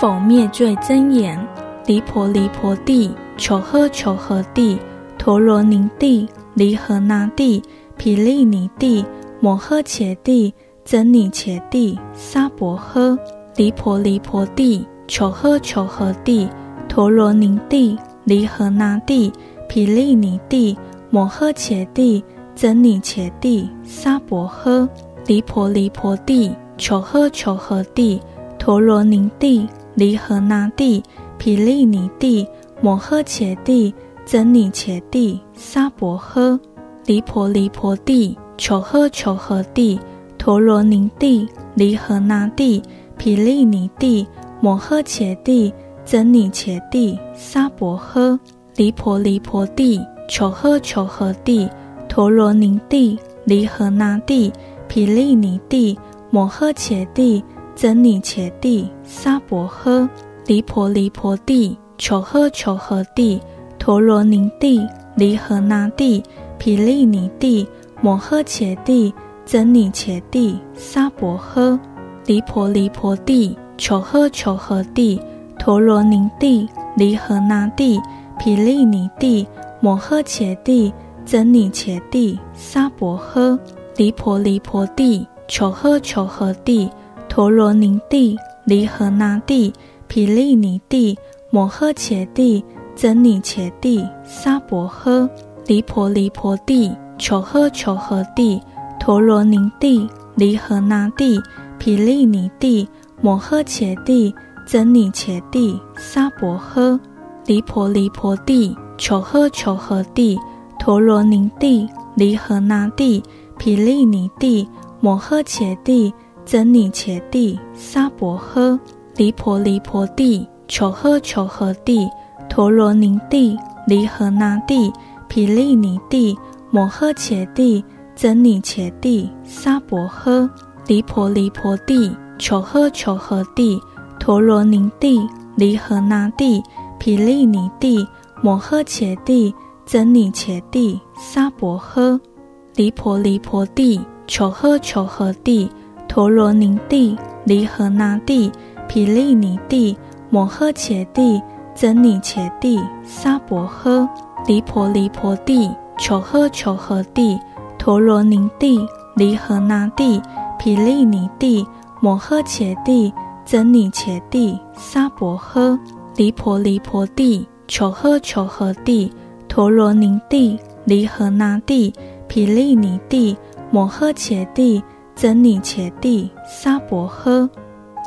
否灭罪真言：离婆离婆地，求呵求呵地，陀罗尼地，离合那地，毗利尼地，摩诃伽地，僧尼伽地，沙婆诃。离婆离婆地，求呵求呵地，陀罗尼地，离合那地，毗利尼地，摩诃伽地，僧尼伽地，沙婆诃。离婆离婆地，求呵求呵地。陀罗尼地，离合那地，毗利尼地，摩诃伽地，真尼伽地，沙婆诃。离婆离婆地，求诃求呵地。陀罗尼地，离合那地，毗利尼地，摩诃伽地，真尼伽地，沙婆诃。离婆离婆地，求诃求呵地。陀罗尼地，离合那地，毗利尼地，摩诃伽地。僧尼伽地，沙婆诃。离婆离婆地，求呵求呵地。陀罗尼地，离合那地，毗利尼地，摩诃伽地，僧尼伽地，沙婆诃。离婆离婆地，求呵求呵地。陀罗尼地，离合那地，毗利尼地，摩诃伽地，僧尼伽地，沙婆诃。离婆离婆地，求呵求呵地。陀罗尼地，离合那地，毗利尼地，摩诃伽地，僧尼伽地，沙婆诃。离婆离婆地，求呵求呵地。陀罗尼地，离合那地，毗利尼地，摩诃伽地，僧尼伽地，沙婆诃。离婆离婆地，求呵求呵地。陀罗尼地，离合那地，毗利尼地，摩诃伽地。僧尼伽地，沙婆诃。离婆离婆地，求呵求呵地。陀罗尼地，离合那地，毗利尼地，摩诃伽地，僧尼伽地，沙婆诃。离婆离婆地，求呵求呵地。陀罗尼地，离合那地，毗利尼地，摩诃伽地，僧尼伽地，沙婆诃。离婆离婆地，求呵求呵地。陀罗尼地，离合那地，毗利尼地，摩诃伽地，僧尼伽地，沙婆诃。离婆离婆地，求诃求呵地。陀罗尼地，离合那地，毗利尼地，摩诃伽地，僧尼伽地，沙婆诃。离婆离婆地，求诃求呵地。陀罗尼地，离合那地，毗利尼地，摩诃伽地。僧尼伽地，沙婆诃。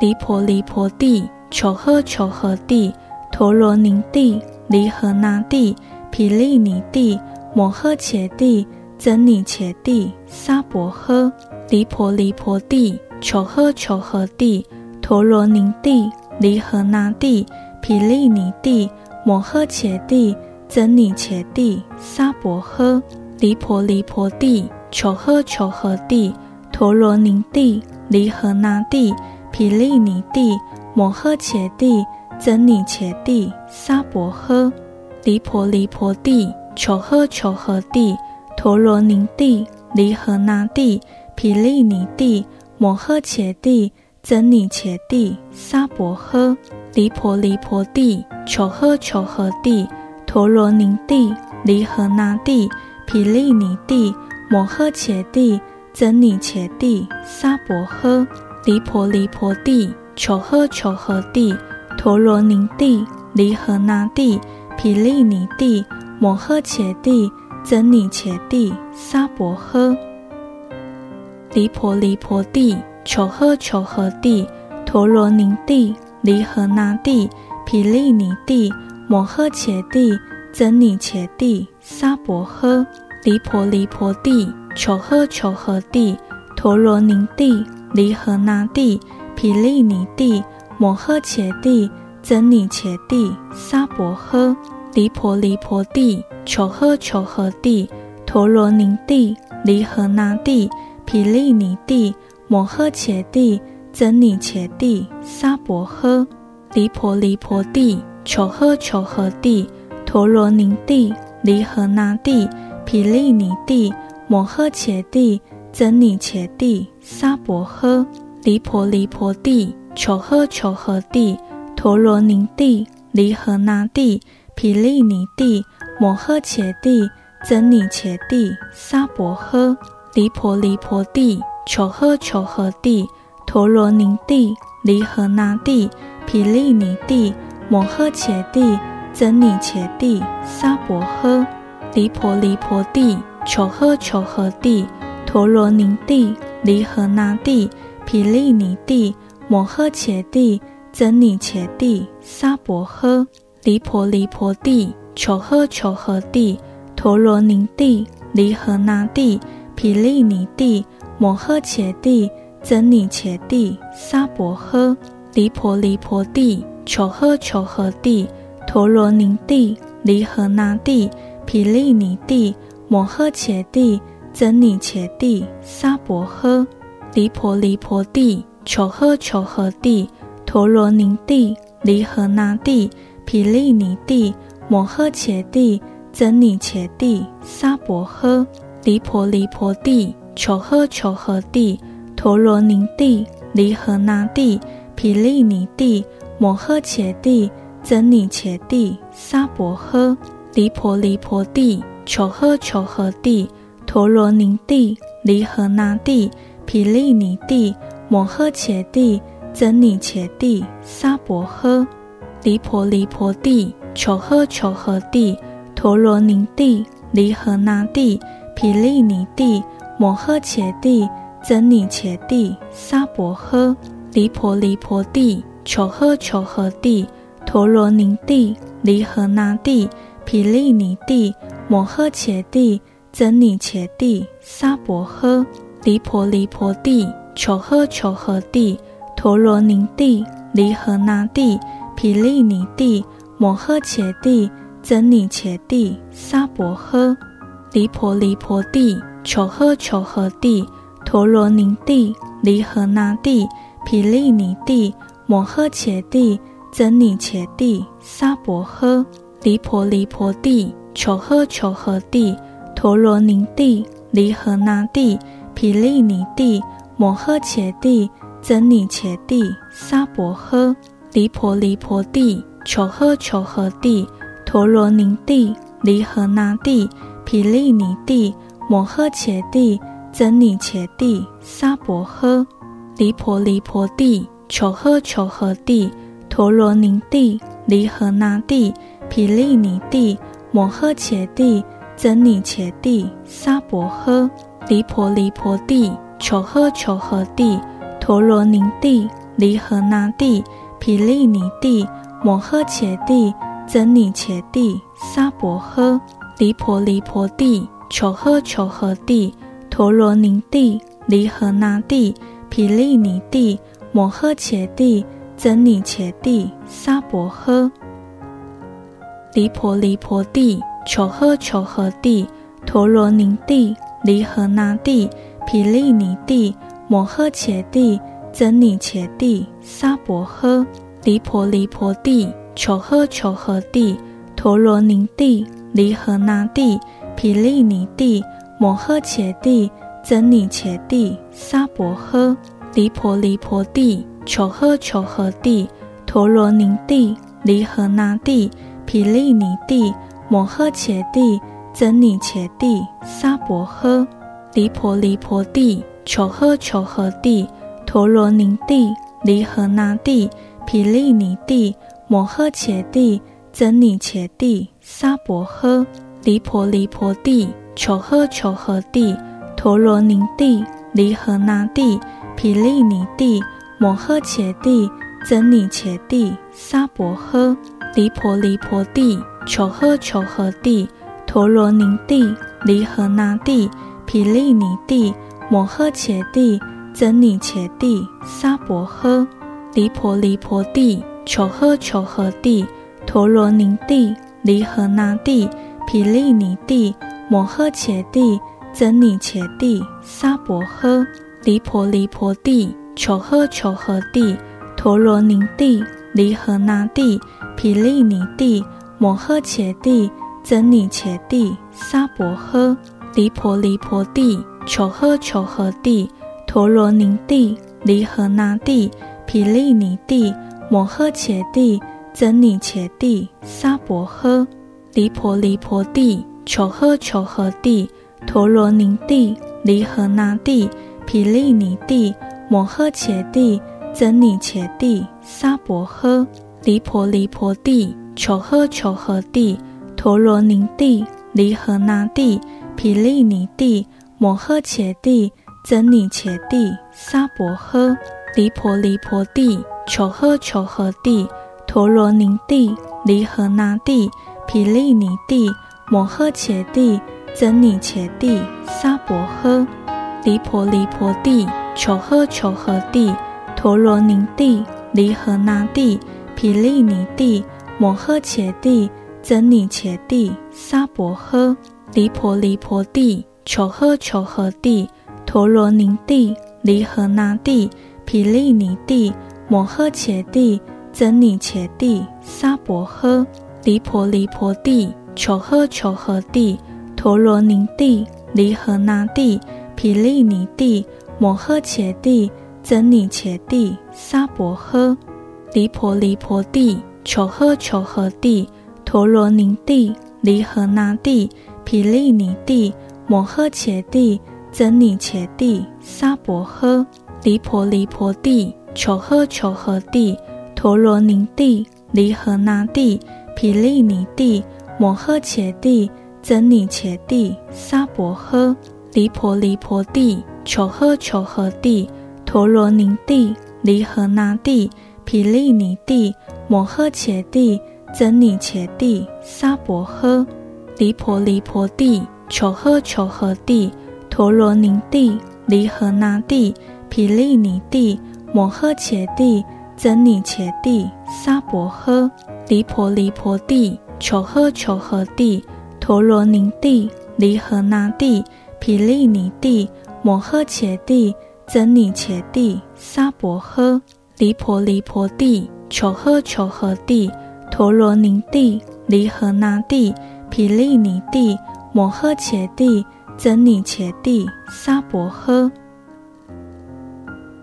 离婆离婆地，求呵求呵地。陀罗尼地，离合那地，毗利尼地，摩诃伽地，僧尼伽地，沙婆诃。离婆离婆地，求呵求呵地。陀罗尼地，离合那地，毗利尼地，摩诃伽地，僧尼伽地，沙婆诃。离婆离婆地，求呵求呵地。陀罗尼地，离合那地，毗利尼地，摩诃伽地，僧尼伽地，沙婆诃。离婆离婆地，求呵求呵地。陀罗尼地，离合那地，毗利尼地，摩诃伽地，僧尼伽地，沙婆诃。离婆离婆地，求呵求呵地。陀罗尼地，离合那地，毗利尼地。摩诃伽帝，真尼伽帝，萨婆诃，离婆离婆帝，求诃求诃帝，陀罗尼帝，离合那帝，毗利尼帝，摩诃伽帝，真尼伽帝，萨婆诃，离婆离婆帝，求诃求诃帝，陀罗尼帝，离合那帝，毗利尼帝，摩诃伽帝，真尼伽帝，萨婆诃。离婆离婆帝，求诃求诃帝，陀罗尼帝，离合那帝，毗利尼帝，摩诃伽帝，僧尼伽帝，沙婆诃。离婆离婆帝，求诃求诃帝，陀罗尼帝，离合那帝，毗利尼帝，摩诃伽帝，僧尼伽帝，沙婆诃。离婆离婆帝，求诃求诃帝，陀罗尼帝，离合那帝。毗利尼帝，摩诃伽帝，真尼伽帝，沙婆诃。离婆离婆帝，求诃求诃帝，陀罗尼帝，离合那帝，毗利尼帝，摩诃伽帝，真尼伽帝，沙婆诃。离婆离婆帝，求诃求诃帝，陀罗尼帝，离合那帝，毗利尼帝，摩诃伽帝，真尼伽帝，沙婆诃。离婆离婆帝，求诃求诃帝，陀罗尼帝，离合那帝，毗利尼帝，摩诃伽帝，僧尼伽帝，沙婆诃。离婆离婆帝，求诃求诃帝，陀罗尼帝，离合那帝，毗利尼帝，摩诃伽帝，僧尼伽帝，沙婆诃。离婆离婆帝，求诃求诃帝，陀罗尼帝，离合那帝。毗利尼帝，摩诃伽帝，僧尼伽帝，沙婆诃。离婆离婆帝，求诃求诃帝，陀罗尼帝，离合那帝，毗利尼帝，摩诃伽帝，僧尼伽帝，沙婆诃。离婆离婆帝，求诃求诃帝，陀罗尼帝，离合那帝，毗利尼帝，摩诃伽帝，僧尼伽帝，沙婆诃。离婆离婆帝，求诃求诃帝，陀罗尼帝，离合那帝，毗利尼帝，摩诃伽帝，僧尼伽帝，沙婆诃。离婆离婆帝，求诃求诃帝，陀罗尼帝，离合那帝，毗利尼帝，摩诃伽帝，僧尼伽帝，沙婆诃。离婆离婆帝，求诃求诃帝，陀罗尼帝，离合那帝。毗利尼帝，摩诃伽帝，僧尼伽帝，沙婆诃。离婆离婆帝，求诃求诃帝，陀罗尼帝，离合那帝，毗利尼帝，摩诃伽帝，僧尼伽帝，沙婆诃。离婆离婆帝，求诃求诃帝，陀罗尼帝，离合那帝，毗利尼帝，摩诃伽帝，僧尼伽帝，沙婆诃。离婆离婆帝，求诃求诃帝，陀罗尼帝，离合那帝，毗利尼帝，摩诃伽帝，僧尼伽帝，沙婆诃。离婆离婆帝，求诃求诃帝，陀罗尼帝，离合那帝，毗利尼帝，摩诃伽帝，僧尼伽帝，沙婆诃。离婆离婆帝，求诃求诃帝，陀罗尼帝，离合那帝。毗利尼帝，摩诃伽帝，真尼伽帝，沙婆诃。离婆离婆帝，求诃求诃帝，陀罗尼帝，离合那帝，毗利尼帝，摩诃伽帝，真尼伽帝，沙婆诃。离婆离婆帝，求诃求诃帝，陀罗尼帝，离合那帝，毗利尼帝，摩诃伽帝，真尼伽帝，沙婆诃。离婆离婆帝，求诃求诃帝，陀罗尼帝，离合那帝，毗利尼帝，摩诃伽帝，僧尼伽帝，沙婆诃。离婆离婆帝，求诃求诃帝，陀罗尼帝，离合那帝，毗利尼帝，摩诃伽帝，僧尼伽帝，沙婆诃。离婆离婆帝，求诃求诃帝，陀罗尼帝，离合那帝。毗利尼帝，摩诃伽帝，僧尼伽帝，沙婆诃。离婆离婆地，求呵求呵地，陀罗尼地，离合那地，毗利尼地，摩诃伽地，僧尼伽地，沙婆诃，离婆离婆地，求呵求呵地，陀罗尼地，离合那地，毗利尼地，摩诃伽地，僧尼伽地，沙婆诃，离婆离婆地，求诃求诃地，陀罗尼地，离合那地。毗利尼地，摩诃伽地，僧尼伽地，沙婆诃，离婆离婆地，求诃求诃地，陀罗尼地，离合那地，毗利尼地，摩诃伽地，僧尼伽地，沙婆诃，离婆离婆地，求诃求诃地，陀罗尼地，离合那地，毗利尼地，摩诃伽地，僧尼伽地，沙婆诃。离婆离婆地，求呵求呵地，陀罗尼地，离合那地，毗利尼地，摩诃伽地，僧尼伽地，沙婆诃。离婆离婆地，求呵求呵地，陀罗尼地，离合那地，毗利尼地，摩诃伽地，僧尼伽地，沙婆诃。离婆离婆地，求诃求诃地，陀罗尼地，离合那地。毗利尼地，摩诃伽地，僧尼伽地，沙婆诃，离婆离婆地，求诃求诃地，陀罗尼地，离合那地，毗利尼地，摩诃伽地，僧尼伽地，沙婆诃，离婆离婆地，求诃求诃地，陀罗尼地，离合那地，毗利尼地，摩诃伽地，僧尼伽地，沙婆诃。离婆离婆地，求呵求呵地，陀罗尼地，离合那地，毗利尼地，摩诃伽地，僧尼伽地，沙婆诃。离婆离婆地，求呵求呵地，陀罗尼地，离合那地，毗利尼地，摩诃伽地，僧尼伽地，沙婆诃。离婆离婆地，求呵求呵地，陀罗尼地，离合那地。毗利尼地，摩诃伽地，僧尼伽地，沙婆诃，离婆离婆地，求呵求呵地，陀罗尼地，离合那地，毗利尼地，摩诃伽地，僧尼伽地，沙婆诃，离婆离婆地，求呵求呵地，陀罗尼地，离合那地，毗利尼地，摩诃伽地，僧尼伽地，沙婆诃。离婆离婆地，求呵求呵地，陀罗尼地，离合那地，毗利尼地，摩诃伽地，僧尼伽地，沙婆诃。离婆离婆地，求呵求呵地，陀罗尼地，离合那地，毗利尼地，摩诃伽地，僧尼伽地，沙婆诃。离婆离婆地，求诃求诃地，陀罗尼地，离合那地。毗利尼地，摩诃伽地，真尼伽地，沙婆诃。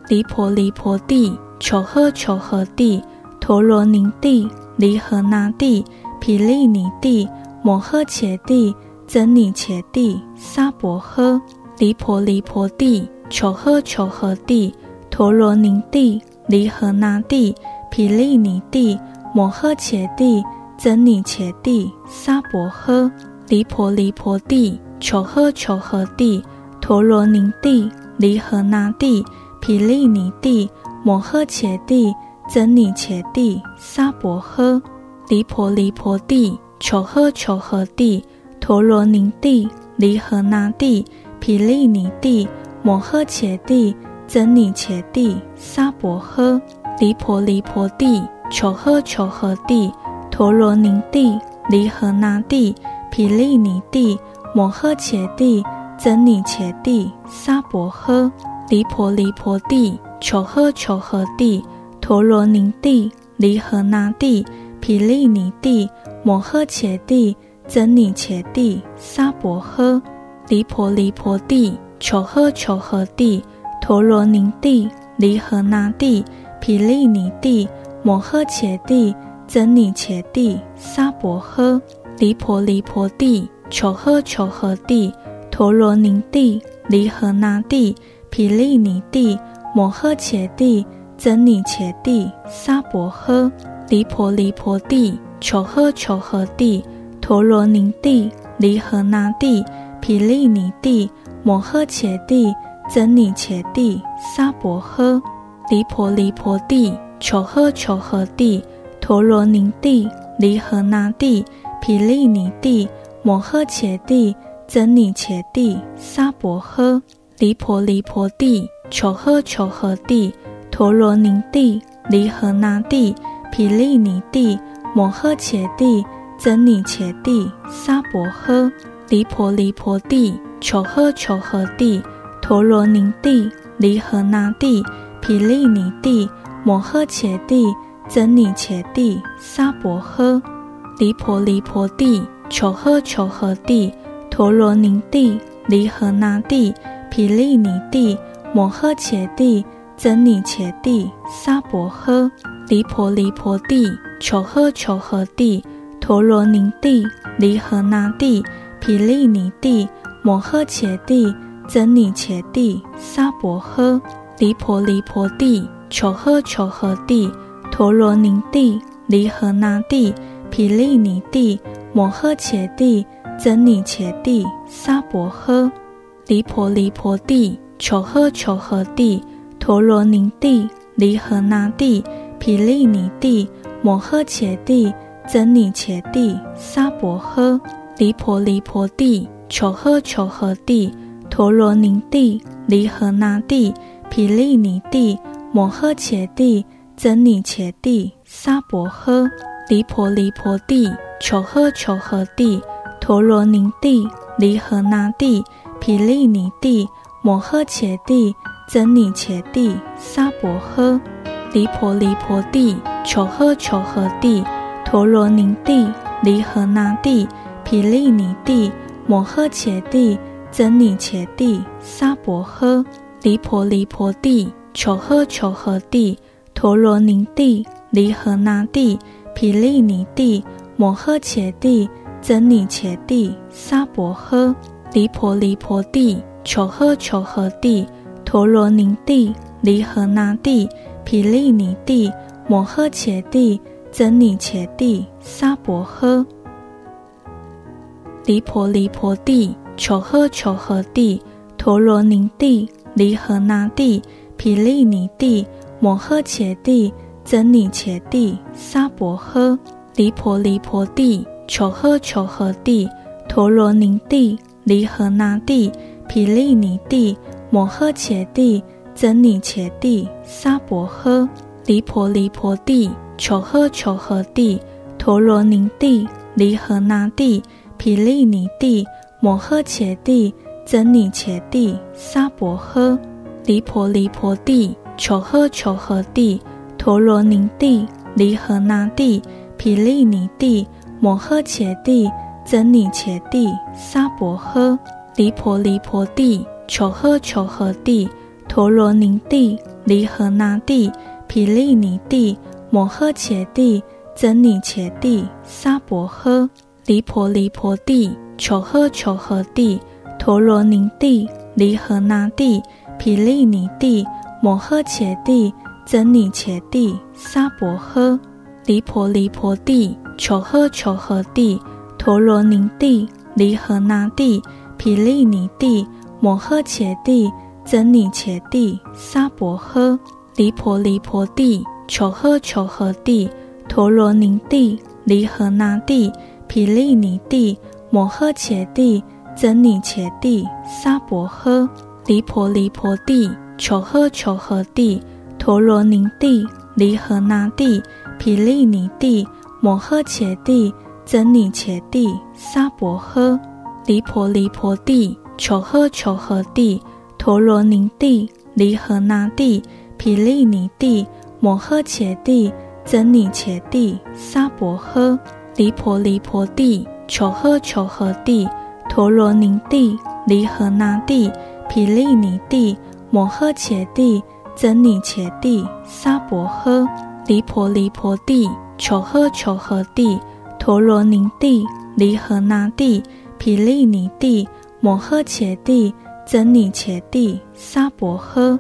离婆离婆地，求诃求诃地，陀罗尼地，离合那地，毗利尼地，摩诃伽地，真尼伽地，沙婆诃。离婆离婆地，求诃求诃地，陀罗尼地，离合那地，毗利尼地，摩诃伽地。僧尼伽地，沙婆诃，离婆离婆地，求诃求呵地，陀罗尼地，离合那地，毗利尼地，摩诃伽地，僧尼伽地，沙婆诃，离婆离婆地，求诃求呵地，陀罗尼地，离合那地，毗利尼地，摩诃伽地，僧尼伽地，沙婆诃，离婆离婆地，求呵求呵地。陀罗尼地，离合那地，毗利尼地，摩诃伽地，僧尼伽地，沙婆诃。离婆离婆地，求呵求呵地，陀罗尼地，离合那地，毗利尼地，摩诃伽地，僧尼伽地，沙婆诃。离婆离婆地，求呵求呵地，陀罗尼地，离合那地，毗利尼地，摩诃伽地。僧尼伽地，沙婆诃，离婆离婆地，求诃求呵地，陀罗尼地，离合那地，毗利尼地，摩诃伽地，僧尼伽地，娑婆诃，离婆离婆地，求诃求诃地，陀罗尼地，离合那地，毗利尼地，摩诃伽地，僧尼伽地，娑婆诃，离婆离婆地，求诃求诃地，陀罗尼地，离合那地，毗利尼地，摩诃伽地。僧尼伽地，娑婆诃，离婆离婆地，求诃求诃地，陀罗尼地，离合那地，毗利尼地，摩诃伽地，僧尼伽地，娑婆诃，离婆离婆地，求诃求诃地，陀罗尼地，离合那地，毗利尼地，摩诃伽地，僧尼伽地，娑婆诃，离婆离婆地，求诃求诃地。陀罗尼地，离合那地，毗利尼地，摩诃伽地，僧尼伽地，娑婆诃，离婆离婆地，求诃求诃地，陀罗尼地，离合那地，毗利尼地，摩诃伽地，僧尼伽地，娑婆诃，离婆离婆地，求诃求诃地，陀罗尼地，离合那地，毗利尼地，摩诃伽地。僧尼伽地，娑婆诃，离婆离婆地，求诃求诃地，陀罗尼地，离合那地，毗利尼地，摩诃伽地，僧尼伽地，娑婆诃，离婆离婆地，求诃求诃地，陀罗尼地，离合那地，毗利尼地，摩诃伽地，僧尼伽地，娑婆诃，离婆离婆地，求诃求诃地。陀罗尼地，离合那地，毗利尼地，摩诃伽地，僧尼伽地，娑婆诃，离婆离婆地，求诃求诃地，陀罗尼地，离合那地，毗利尼地，摩诃伽地，真尼伽地，娑婆诃，离婆离婆地，求诃求诃地，陀罗尼地，离合那地，毗利尼地，摩诃伽地。真尼伽地，娑婆诃，离婆离婆地，求诃求诃地，陀罗尼地，离合那地，毗利尼地，摩诃伽地，真尼伽地，娑婆诃，离婆离婆地，求诃求诃地，陀罗尼地，离合那地，毗利尼地，摩诃伽地，僧尼伽地，娑婆诃，离婆离婆地。求诃求诃地，陀罗尼地，离合那地，毗利尼地，摩诃伽地，僧尼伽地，娑婆诃，离婆离婆地，求诃求诃地，陀罗尼地，离合那地，毗利尼地，摩诃伽地，真尼伽地，娑婆诃，离婆离婆地，求诃求诃地，陀罗尼地，离合那地，毗利尼地。摩诃伽地，真尼伽地，娑婆诃，离婆离婆地，求诃求诃地，陀罗尼地，离合那地，毗利尼地，摩诃伽地，真尼伽地，娑婆诃，离婆离婆地，求诃求诃地，陀罗尼地，离合那地，毗利尼地，摩诃伽地，僧尼伽地，娑婆诃，离婆离婆地。求诃求诃地，陀罗尼地，离合那地，毗利尼地，摩诃伽地，僧尼伽地，娑婆诃，离婆离婆地，求诃求诃地，陀罗尼地，离合那地，毗利尼地，摩诃伽地，真尼伽地，娑婆诃，离婆离婆地，求诃求诃地，陀罗尼地，离合那地，毗利尼地。摩诃伽地，真尼伽地，娑婆诃，离婆离婆地，求诃求诃地，陀罗尼地，离合那地，毗利尼地，摩诃伽地，真尼伽地，娑婆诃，离婆离婆地，求诃求诃地，陀罗尼地，离合那地，毗利尼地，摩诃伽地，僧尼伽地，娑婆诃，离婆离婆地。求诃求诃地，陀罗尼地，离合那地，毗利尼地，摩诃伽地，僧尼伽帝沙婆诃，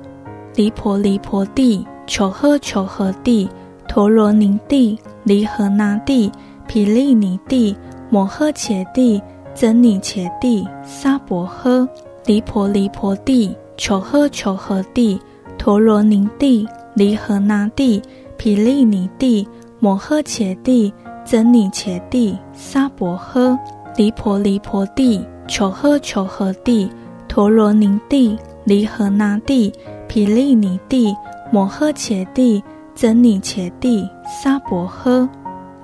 离婆离婆帝，求诃求诃帝，陀罗尼帝，离合那帝，毗利尼帝，摩诃伽帝，真尼伽帝沙婆诃，离婆离婆帝，求诃求诃帝，陀罗尼帝，离合那帝，毗利尼帝，摩诃伽帝，真尼伽帝沙婆诃，离婆离婆帝，求诃求诃帝。陀罗尼帝，离合那帝，毗利尼帝，摩诃伽帝，真尼伽帝，沙婆诃，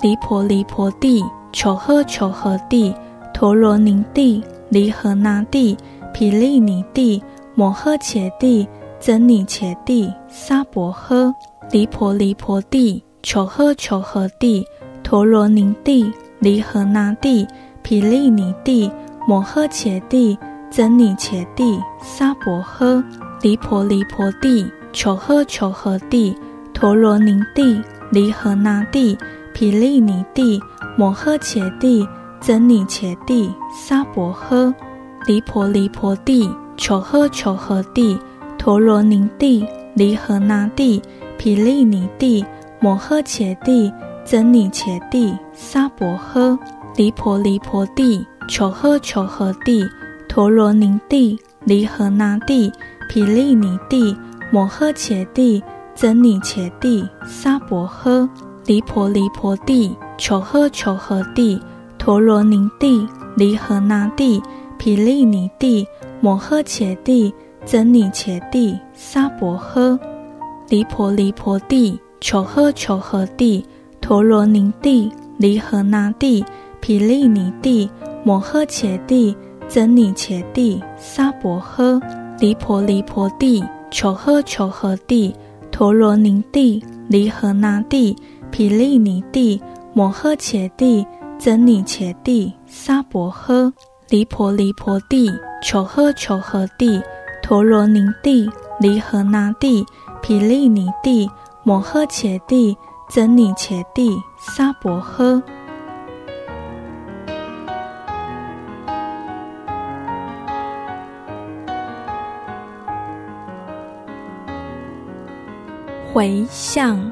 离婆离婆帝，求诃求诃帝，陀罗尼帝，离合那帝，毗利尼帝，摩诃伽帝，僧尼伽帝，沙婆诃，离婆离婆帝，求诃求诃帝，陀罗尼帝，离合那帝，毗利尼帝，摩诃伽帝。僧尼伽帝沙婆诃，离婆离婆帝，求诃求诃帝，陀罗尼帝，离合那帝，毗利尼帝，摩诃伽帝，真尼伽帝沙婆诃，离婆离婆帝，求诃求诃帝，陀罗尼帝，离合那帝，毗利尼帝，摩诃伽帝，真尼伽帝沙婆诃，离婆离婆帝，求诃求诃帝。陀罗尼帝，离合那帝，毗利尼帝，摩诃伽帝，真尼伽帝沙婆诃，离婆离婆帝，求诃求诃帝，陀罗尼帝，离合那帝，毗利尼帝，摩诃伽帝，僧尼伽帝沙婆诃，离婆离婆帝，求诃求诃帝，陀罗尼帝，离合那帝，毗利尼帝，摩诃伽帝。僧尼伽帝沙婆诃，离婆离婆帝，求诃求诃帝，陀罗尼帝，离合那帝，毗利尼帝，摩诃伽帝，僧尼伽帝沙婆诃，离婆离婆帝，求诃求诃帝，陀罗尼帝，离合那帝，毗利尼帝，摩诃伽帝，僧尼伽帝沙婆诃。回向，